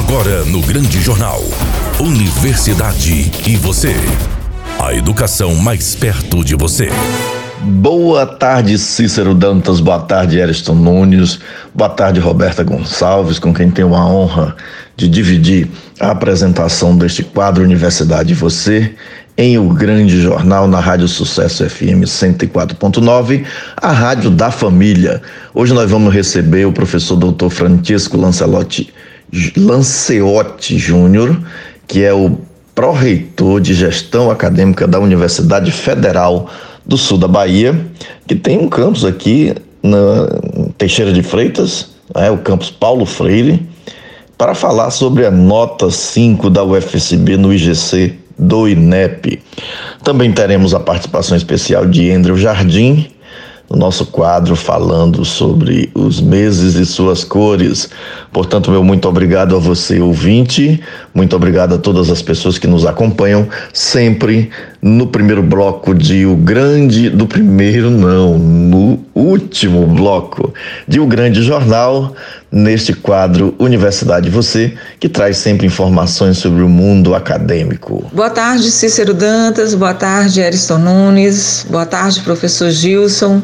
Agora no Grande Jornal. Universidade e você. A educação mais perto de você. Boa tarde, Cícero Dantas. Boa tarde, Ariston Nunes. Boa tarde, Roberta Gonçalves, com quem tenho a honra de dividir a apresentação deste quadro Universidade e Você em O Grande Jornal na Rádio Sucesso FM 104.9, a rádio da família. Hoje nós vamos receber o professor Dr. Francisco Lancelotti, Lanceotti Júnior, que é o pró-reitor de gestão acadêmica da Universidade Federal do Sul da Bahia, que tem um campus aqui na Teixeira de Freitas, é o campus Paulo Freire, para falar sobre a nota 5 da UFSB no IGC do INEP. Também teremos a participação especial de Andrew Jardim, no nosso quadro falando sobre os meses e suas cores. Portanto, meu muito obrigado a você, ouvinte. Muito obrigado a todas as pessoas que nos acompanham sempre no primeiro bloco de O Grande. Do primeiro, não, no último bloco de O Grande Jornal, neste quadro Universidade Você, que traz sempre informações sobre o mundo acadêmico. Boa tarde, Cícero Dantas. Boa tarde, Ariston Nunes. Boa tarde, professor Gilson.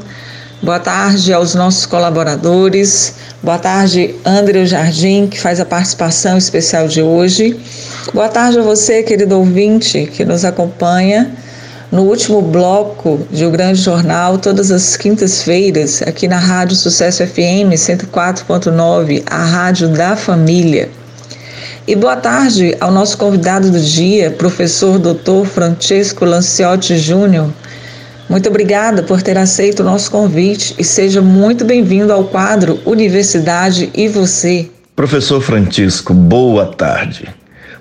Boa tarde aos nossos colaboradores. Boa tarde, André Jardim, que faz a participação especial de hoje. Boa tarde a você, querido ouvinte, que nos acompanha no último bloco de O Grande Jornal, todas as quintas-feiras, aqui na Rádio Sucesso FM 104.9, a Rádio da Família. E boa tarde ao nosso convidado do dia, professor Dr. Francesco Lanciotti Júnior, muito obrigada por ter aceito o nosso convite e seja muito bem-vindo ao quadro Universidade e Você. Professor Francisco, boa tarde.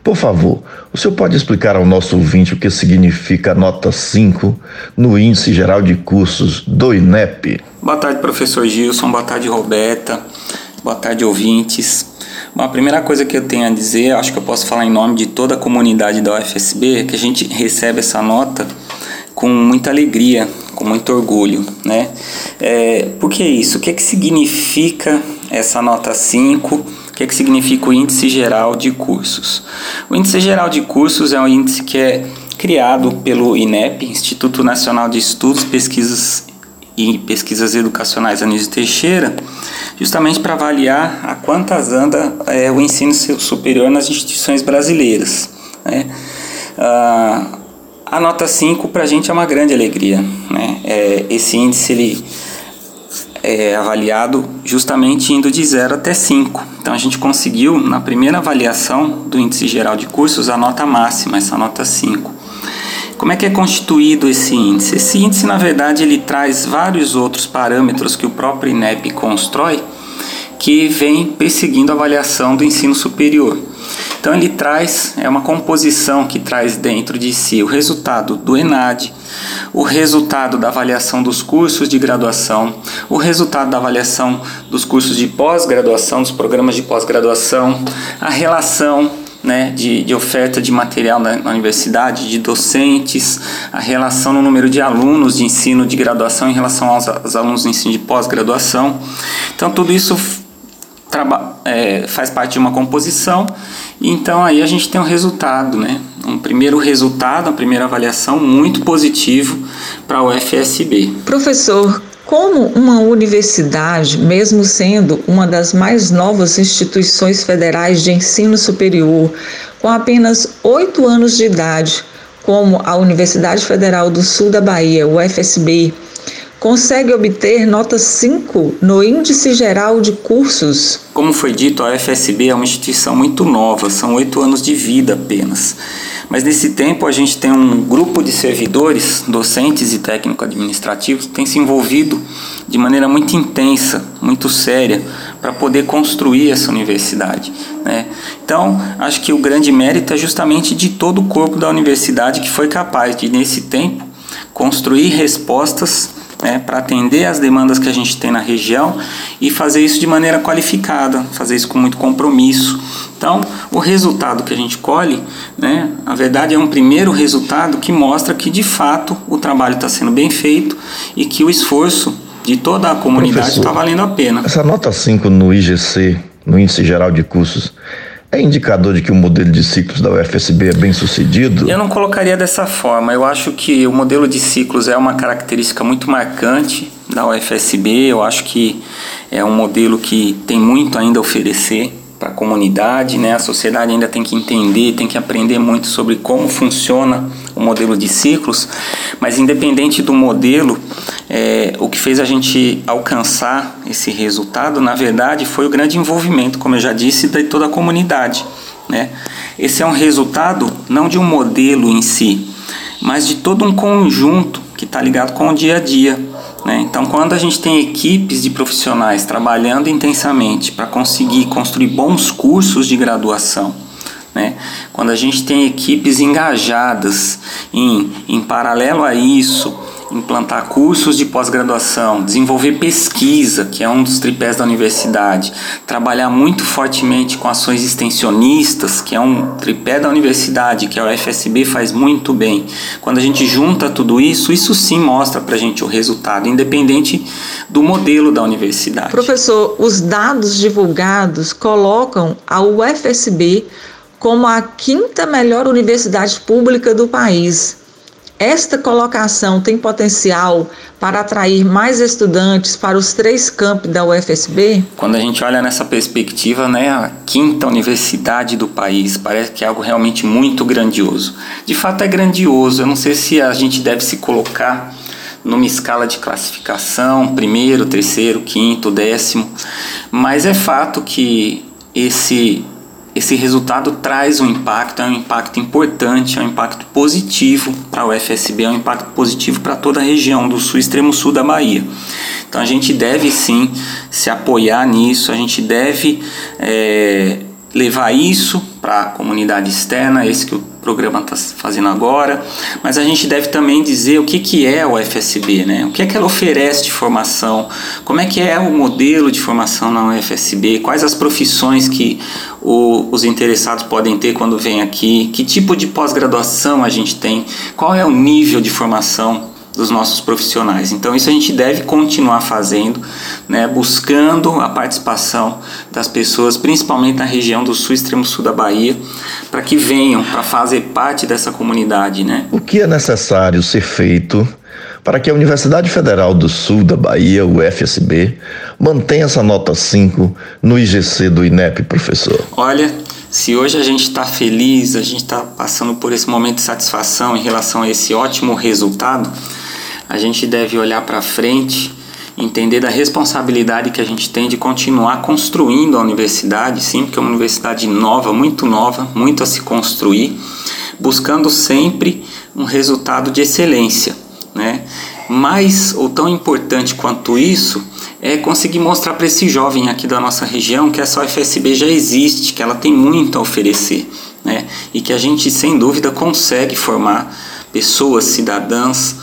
Por favor, o senhor pode explicar ao nosso ouvinte o que significa a nota 5 no Índice Geral de Cursos do INEP? Boa tarde, professor Gilson. Boa tarde, Roberta. Boa tarde, ouvintes. Bom, a primeira coisa que eu tenho a dizer, acho que eu posso falar em nome de toda a comunidade da UFSB, é que a gente recebe essa nota com muita alegria, com muito orgulho, né? É, por que isso? O que, é que significa essa nota 5? O que, é que significa o índice geral de cursos? O índice geral de cursos é um índice que é criado pelo INEP, Instituto Nacional de Estudos, Pesquisas e Pesquisas Educacionais Anísio Teixeira, justamente para avaliar a quantas anda é, o ensino superior nas instituições brasileiras. Né? Ah, a nota 5 para a gente é uma grande alegria. Né? É, esse índice ele é avaliado justamente indo de 0 até 5. Então a gente conseguiu, na primeira avaliação do índice geral de cursos, a nota máxima, essa nota 5. Como é que é constituído esse índice? Esse índice, na verdade, ele traz vários outros parâmetros que o próprio INEP constrói que vem perseguindo a avaliação do ensino superior. Então ele traz, é uma composição que traz dentro de si o resultado do ENAD, o resultado da avaliação dos cursos de graduação, o resultado da avaliação dos cursos de pós-graduação, dos programas de pós-graduação, a relação né, de, de, oferta de material na, na, universidade, de docentes, a relação no número de alunos de ensino de graduação em relação aos, aos alunos de ensino de pós-graduação. Então, tudo isso é, faz parte de uma composição, então aí a gente tem um resultado, né? Um primeiro resultado, a primeira avaliação muito positivo para o FSB. Professor, como uma universidade, mesmo sendo uma das mais novas instituições federais de ensino superior, com apenas oito anos de idade, como a Universidade Federal do Sul da Bahia, o FSB, consegue obter nota 5 no Índice Geral de Cursos. Como foi dito, a FSB é uma instituição muito nova, são oito anos de vida apenas. Mas nesse tempo a gente tem um grupo de servidores, docentes e técnico-administrativos, que tem se envolvido de maneira muito intensa, muito séria, para poder construir essa universidade. Né? Então, acho que o grande mérito é justamente de todo o corpo da universidade que foi capaz de, nesse tempo, construir respostas né, para atender as demandas que a gente tem na região e fazer isso de maneira qualificada, fazer isso com muito compromisso. Então, o resultado que a gente colhe, né, a verdade é um primeiro resultado que mostra que de fato o trabalho está sendo bem feito e que o esforço de toda a comunidade está valendo a pena. Essa nota 5 no IGC, no Índice Geral de Cursos, é indicador de que o modelo de ciclos da UFSB é bem sucedido? Eu não colocaria dessa forma. Eu acho que o modelo de ciclos é uma característica muito marcante da UFSB. Eu acho que é um modelo que tem muito ainda a oferecer para a comunidade, né? A sociedade ainda tem que entender, tem que aprender muito sobre como funciona o modelo de ciclos, mas independente do modelo, é, o que fez a gente alcançar esse resultado, na verdade, foi o grande envolvimento, como eu já disse, de toda a comunidade, né? Esse é um resultado não de um modelo em si, mas de todo um conjunto que está ligado com o dia a dia. Né? Então, quando a gente tem equipes de profissionais trabalhando intensamente para conseguir construir bons cursos de graduação, né? quando a gente tem equipes engajadas em, em paralelo a isso, implantar cursos de pós-graduação, desenvolver pesquisa, que é um dos tripés da universidade, trabalhar muito fortemente com ações extensionistas, que é um tripé da universidade, que a UFSB faz muito bem. Quando a gente junta tudo isso, isso sim mostra para a gente o resultado, independente do modelo da universidade. Professor, os dados divulgados colocam a UFSB como a quinta melhor universidade pública do país esta colocação tem potencial para atrair mais estudantes para os três campos da UFSB? Quando a gente olha nessa perspectiva, né, a quinta universidade do país, parece que é algo realmente muito grandioso. De fato é grandioso, eu não sei se a gente deve se colocar numa escala de classificação, primeiro, terceiro, quinto, décimo, mas é fato que esse esse resultado traz um impacto, é um impacto importante, é um impacto positivo para o FSB, é um impacto positivo para toda a região do sul, extremo sul da Bahia. Então a gente deve sim se apoiar nisso, a gente deve é, levar isso para a comunidade externa, esse que o programa está fazendo agora, mas a gente deve também dizer o que, que é o FSB, né? o que é que ela oferece de formação, como é que é o modelo de formação na UFSB, quais as profissões que o, os interessados podem ter quando vêm aqui, que tipo de pós-graduação a gente tem, qual é o nível de formação dos nossos profissionais. Então isso a gente deve continuar fazendo, né, buscando a participação das pessoas, principalmente na região do sul extremo sul da Bahia, para que venham para fazer parte dessa comunidade, né? O que é necessário ser feito para que a Universidade Federal do Sul da Bahia, o FSB, mantenha essa nota 5 no IGC do INEP, professor? Olha, se hoje a gente está feliz, a gente está passando por esse momento de satisfação em relação a esse ótimo resultado, a gente deve olhar para frente, entender da responsabilidade que a gente tem de continuar construindo a universidade, sim, porque é uma universidade nova, muito nova, muito a se construir, buscando sempre um resultado de excelência, né? Mais ou tão importante quanto isso é conseguir mostrar para esse jovem aqui da nossa região que essa UFSB já existe, que ela tem muito a oferecer, né? E que a gente sem dúvida consegue formar pessoas, cidadãs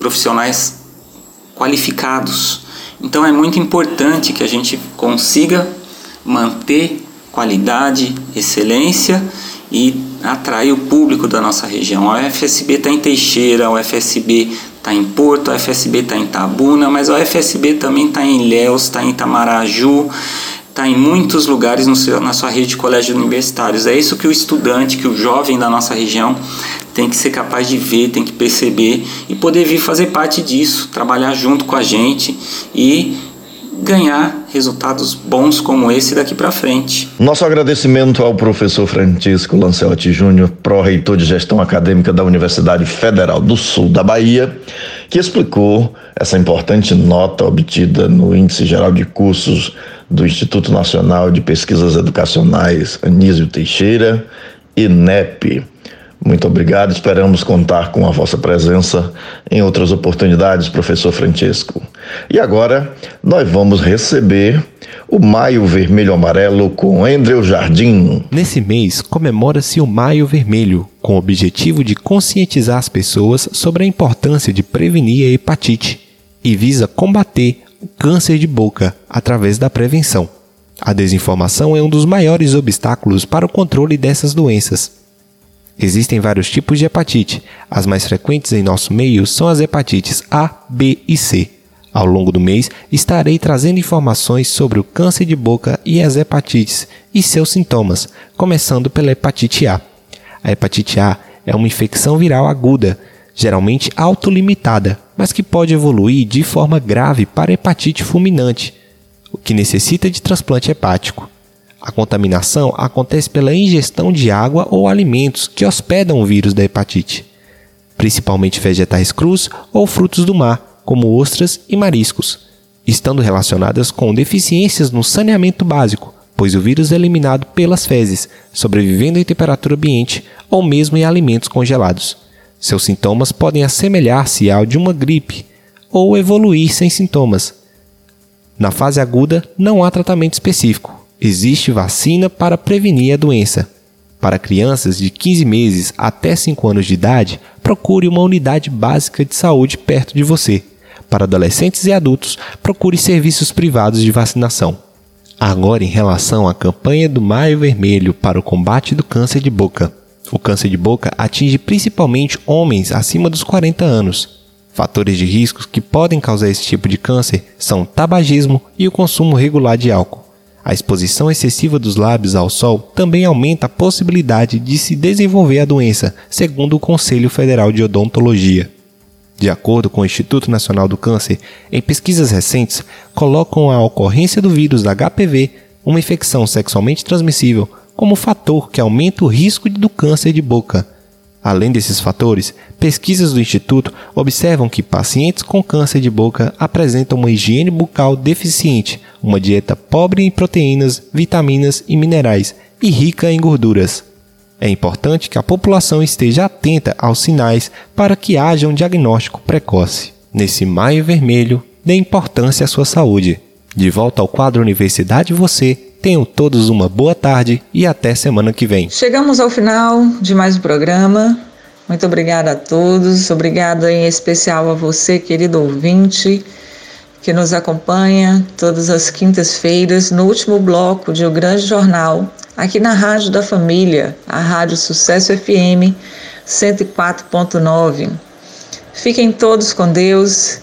profissionais qualificados. Então é muito importante que a gente consiga manter qualidade, excelência e atrair o público da nossa região. A UFSB está em Teixeira, a UFSB está em Porto, a UFSB está em Tabuna, mas a UFSB também está em Ilhéus, está em Itamaraju, está em muitos lugares seu, na sua rede de colégios universitários. É isso que o estudante, que o jovem da nossa região tem que ser capaz de ver, tem que perceber e poder vir fazer parte disso, trabalhar junto com a gente e ganhar resultados bons como esse daqui para frente. Nosso agradecimento ao professor Francisco Lancelotti Júnior, pró-reitor de gestão acadêmica da Universidade Federal do Sul da Bahia, que explicou essa importante nota obtida no Índice Geral de Cursos do Instituto Nacional de Pesquisas Educacionais Anísio Teixeira, INEP. Muito obrigado, esperamos contar com a vossa presença em outras oportunidades, professor Francisco. E agora nós vamos receber o Maio Vermelho Amarelo com Andrew Jardim. Nesse mês comemora-se o Maio Vermelho, com o objetivo de conscientizar as pessoas sobre a importância de prevenir a hepatite e visa combater o câncer de boca através da prevenção. A desinformação é um dos maiores obstáculos para o controle dessas doenças Existem vários tipos de hepatite. As mais frequentes em nosso meio são as hepatites A, B e C. Ao longo do mês, estarei trazendo informações sobre o câncer de boca e as hepatites e seus sintomas, começando pela hepatite A. A hepatite A é uma infecção viral aguda, geralmente autolimitada, mas que pode evoluir de forma grave para hepatite fulminante, o que necessita de transplante hepático. A contaminação acontece pela ingestão de água ou alimentos que hospedam o vírus da hepatite, principalmente vegetais crus ou frutos do mar como ostras e mariscos, estando relacionadas com deficiências no saneamento básico, pois o vírus é eliminado pelas fezes, sobrevivendo em temperatura ambiente ou mesmo em alimentos congelados. Seus sintomas podem assemelhar-se ao de uma gripe ou evoluir sem sintomas. Na fase aguda, não há tratamento específico. Existe vacina para prevenir a doença. Para crianças de 15 meses até 5 anos de idade, procure uma unidade básica de saúde perto de você. Para adolescentes e adultos, procure serviços privados de vacinação. Agora, em relação à campanha do Maio Vermelho para o combate do câncer de boca. O câncer de boca atinge principalmente homens acima dos 40 anos. Fatores de riscos que podem causar esse tipo de câncer são tabagismo e o consumo regular de álcool. A exposição excessiva dos lábios ao sol também aumenta a possibilidade de se desenvolver a doença, segundo o Conselho Federal de Odontologia. De acordo com o Instituto Nacional do Câncer, em pesquisas recentes, colocam a ocorrência do vírus HPV, uma infecção sexualmente transmissível, como fator que aumenta o risco do câncer de boca. Além desses fatores, pesquisas do Instituto observam que pacientes com câncer de boca apresentam uma higiene bucal deficiente, uma dieta pobre em proteínas, vitaminas e minerais e rica em gorduras. É importante que a população esteja atenta aos sinais para que haja um diagnóstico precoce. Nesse maio vermelho, dê importância à sua saúde. De volta ao quadro Universidade Você, tenham todos uma boa tarde e até semana que vem. Chegamos ao final de mais um programa. Muito obrigada a todos, obrigada em especial a você, querido ouvinte, que nos acompanha todas as quintas-feiras no último bloco de O Grande Jornal aqui na Rádio da Família, a Rádio Sucesso FM 104.9. Fiquem todos com Deus.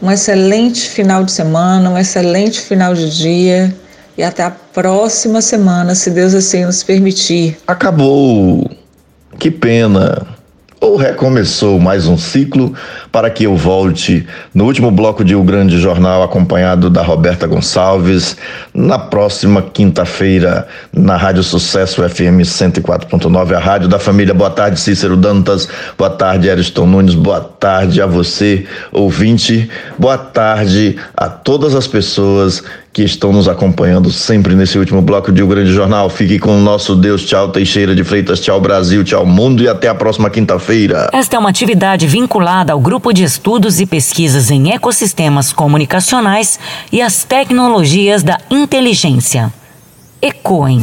Um excelente final de semana, um excelente final de dia e até a próxima semana, se Deus assim nos permitir. Acabou. Que pena ou recomeçou mais um ciclo para que eu volte no último bloco de O Grande Jornal, acompanhado da Roberta Gonçalves, na próxima quinta-feira, na Rádio Sucesso FM 104.9, a rádio da família. Boa tarde, Cícero Dantas. Boa tarde, Ariston Nunes. Boa tarde a você, ouvinte. Boa tarde a todas as pessoas que estão nos acompanhando sempre nesse último bloco de O Grande Jornal. Fique com o nosso Deus. Tchau, Teixeira de Freitas. Tchau, Brasil. Tchau, mundo. E até a próxima quinta-feira. Esta é uma atividade vinculada ao Grupo de Estudos e Pesquisas em Ecossistemas Comunicacionais e as Tecnologias da Inteligência. ECOEM.